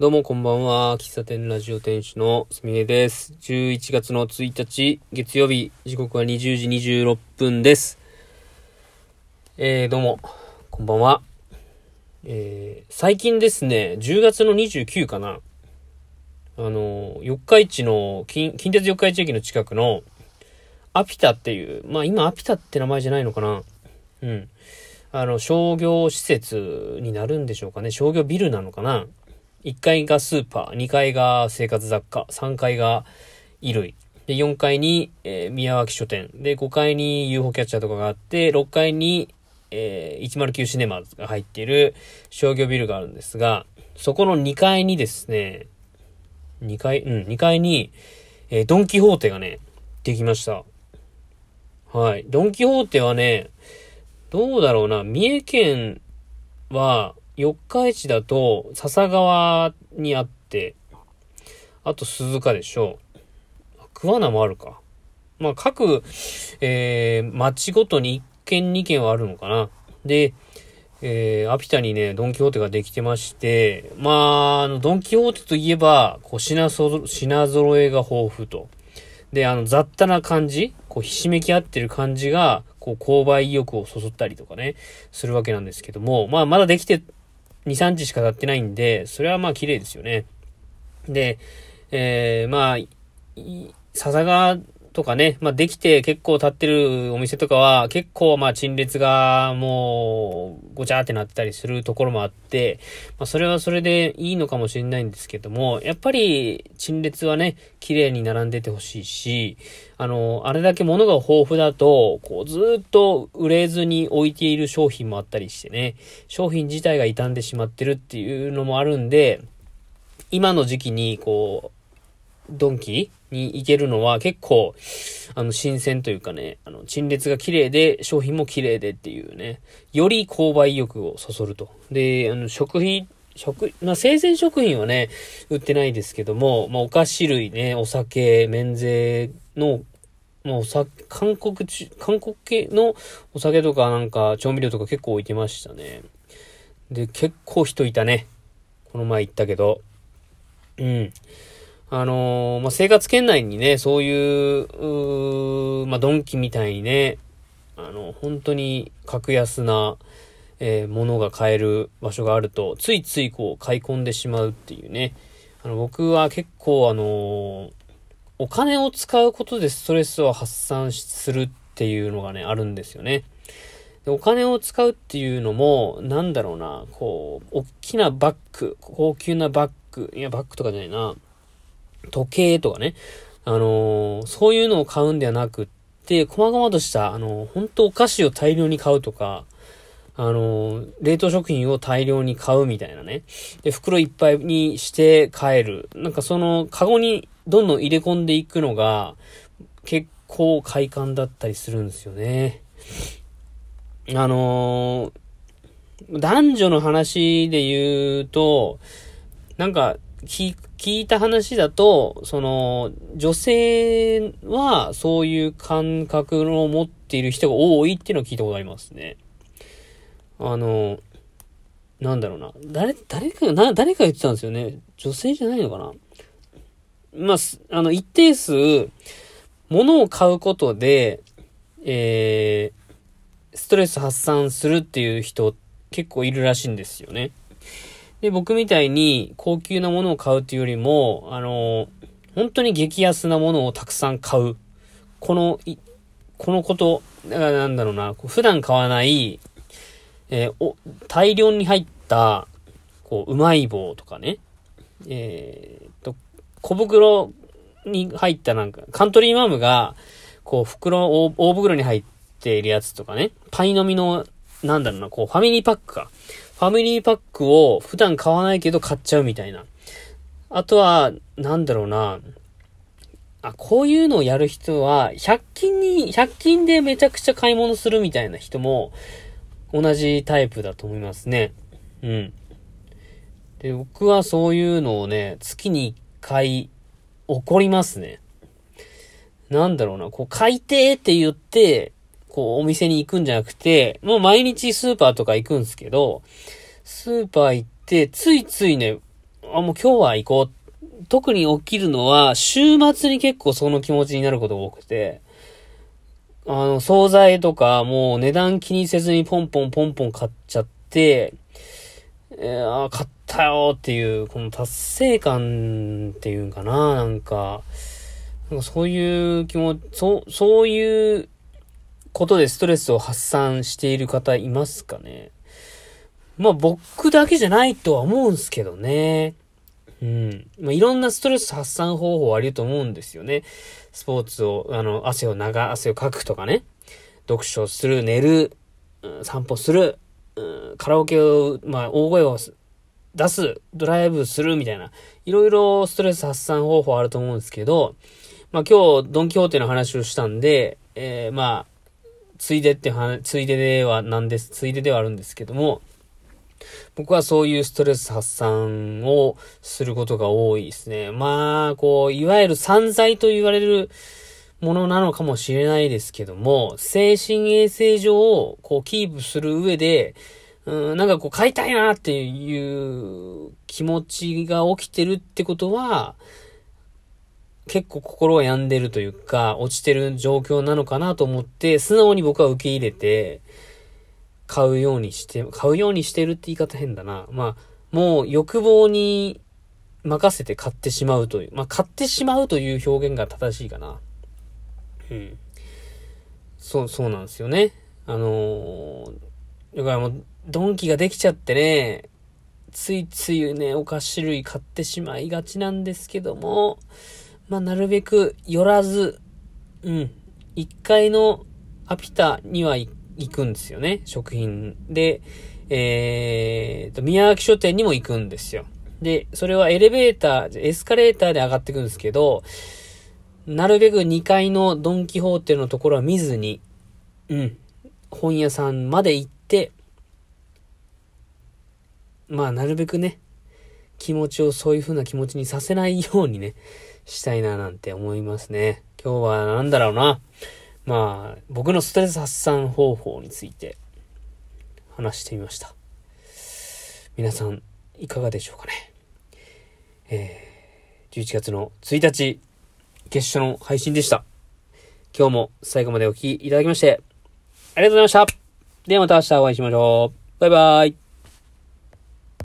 どうもこんばんは。喫茶店ラジオ店主のすみれです。11月の1日、月曜日、時刻は20時26分です。えー、どうも、こんばんは。えー、最近ですね、10月の29かな。あの、四日市の、近、近鉄四日市駅の近くの、アピタっていう、まあ今アピタって名前じゃないのかな。うん。あの、商業施設になるんでしょうかね。商業ビルなのかな。1階がスーパー、2階が生活雑貨、3階が衣類。で、4階に、えー、宮脇書店。で、5階に UFO キャッチャーとかがあって、6階に、えー、109シネマが入っている商業ビルがあるんですが、そこの2階にですね、2階、うん、2階に、えー、ドンキホーテがね、できました。はい。ドンキホーテはね、どうだろうな、三重県は、四日市だと、笹川にあって、あと鈴鹿でしょう。桑名もあるか。まあ、各、えー、町ごとに1軒2軒はあるのかな。で、えー、アピタにね、ドンキホーテができてまして、まあ、あの、ドンキホーテといえば、こう、品そ、品揃えが豊富と。で、あの、雑多な感じこう、ひしめき合ってる感じが、こう、購買意欲をそそったりとかね、するわけなんですけども、まあ、まだできて2、3日しか経ってないんで、それはまあ綺麗ですよね。で、えー、まあ、笹川とかね、まあできて結構経ってるお店とかは結構まあ陳列がもうごちゃってなってたりするところもあって、まあそれはそれでいいのかもしれないんですけども、やっぱり陳列はね、綺麗に並んでてほしいし、あの、あれだけ物が豊富だと、こうずっと売れずに置いている商品もあったりしてね、商品自体が傷んでしまってるっていうのもあるんで、今の時期にこう、ドンキに行けるのは結構、あの、新鮮というかね、あの、陳列が綺麗で、商品も綺麗でっていうね、より購買意欲をそそると。で、あの、食品、食、まあ、生鮮食品はね、売ってないですけども、まあ、お菓子類ね、お酒、免税の、まあ、お酒、韓国、韓国系のお酒とかなんか調味料とか結構置いてましたね。で、結構人いたね。この前行ったけど。うん。あのー、まあ、生活圏内にね、そういう、うまあ、ドンキみたいにね、あの、本当に格安な、えー、ものが買える場所があると、ついついこう、買い込んでしまうっていうね。あの、僕は結構あのー、お金を使うことでストレスを発散するっていうのがね、あるんですよね。でお金を使うっていうのも、なんだろうな、こう、大きなバッグ、高級なバッグ、いや、バッグとかじゃないな、時計とかね、あのー、そういうのを買うんではなくって、細々とした、あのー、本当お菓子を大量に買うとか、あのー、冷凍食品を大量に買うみたいなね。で、袋いっぱいにして帰る。なんかその、カゴにどんどん入れ込んでいくのが、結構快感だったりするんですよね。あの男女の話で言うと、なんか、聞聞いた話だと、その、女性はそういう感覚を持っている人が多いっていうのを聞いたことありますね。あの、なんだろうな。誰、誰か、な、誰か言ってたんですよね。女性じゃないのかな。まあ、あの、一定数、物を買うことで、えー、ストレス発散するっていう人結構いるらしいんですよね。で、僕みたいに高級なものを買うっていうよりも、あの、本当に激安なものをたくさん買う。この、このこと、なんだろうな、普段買わない、えー、お、大量に入った、こう、うまい棒とかね、えー、と、小袋に入ったなんか、カントリーマームが、こう、袋、大袋に入っているやつとかね、パイの実の、なんだろうな、こう、ファミリーパックか。ファミリーパックを普段買わないけど買っちゃうみたいな。あとは、なんだろうな。あ、こういうのをやる人は、100均に、100均でめちゃくちゃ買い物するみたいな人も、同じタイプだと思いますね。うん。で、僕はそういうのをね、月に1回、怒りますね。なんだろうな、こう、買いてーって言って、こう、お店に行くんじゃなくて、もう毎日スーパーとか行くんですけど、スーパー行って、ついついね、あ、もう今日は行こう。特に起きるのは、週末に結構その気持ちになることが多くて、あの、惣菜とか、もう値段気にせずにポンポンポンポン買っちゃって、えー、あ買ったよっていう、この達成感っていうんかな、なんか、なんかそういう気持ち、そう、そういうことでストレスを発散している方いますかねまあ僕だけじゃないとは思うんすけどね。うん。まあいろんなストレス発散方法あると思うんですよね。スポーツを、あの、汗を流、汗をかくとかね。読書する、寝る、散歩する、カラオケを、まあ大声を出す、ドライブするみたいな、いろいろストレス発散方法あると思うんですけど、まあ今日、ドンキホーテの話をしたんで、えー、まあ、ついでって話、ついでではなんです、ついでではあるんですけども、僕はそういうストレス発散をすることが多いですね。まあ、こう、いわゆる散財と言われるものなのかもしれないですけども、精神衛生上、こう、キープする上で、うん、なんかこう、買いたいなっていう気持ちが起きてるってことは、結構心が病んでるというか、落ちてる状況なのかなと思って、素直に僕は受け入れて、買うようにして、買うようにしてるって言い方変だな。まあ、もう欲望に任せて買ってしまうという、まあ、買ってしまうという表現が正しいかな。うん。そう、そうなんですよね。あのー、だからもう、ドンキができちゃってね、ついついね、お菓子類買ってしまいがちなんですけども、まあ、なるべく寄らず、うん、1階のアピタには行くんですよね。食品で、えーと、宮脇書店にも行くんですよ。で、それはエレベーター、エスカレーターで上がっていくんですけど、なるべく2階のドンキホーテのところは見ずに、うん、本屋さんまで行って、まあ、なるべくね、気持ちをそういう風な気持ちにさせないようにね、したいななんて思いますね。今日はなんだろうな。まあ、僕のストレス発散方法について話してみました。皆さん、いかがでしょうかね。えー、11月の1日、決勝の配信でした。今日も最後までお聴きいただきまして、ありがとうございました。ではまた明日お会いしましょう。バイバイ。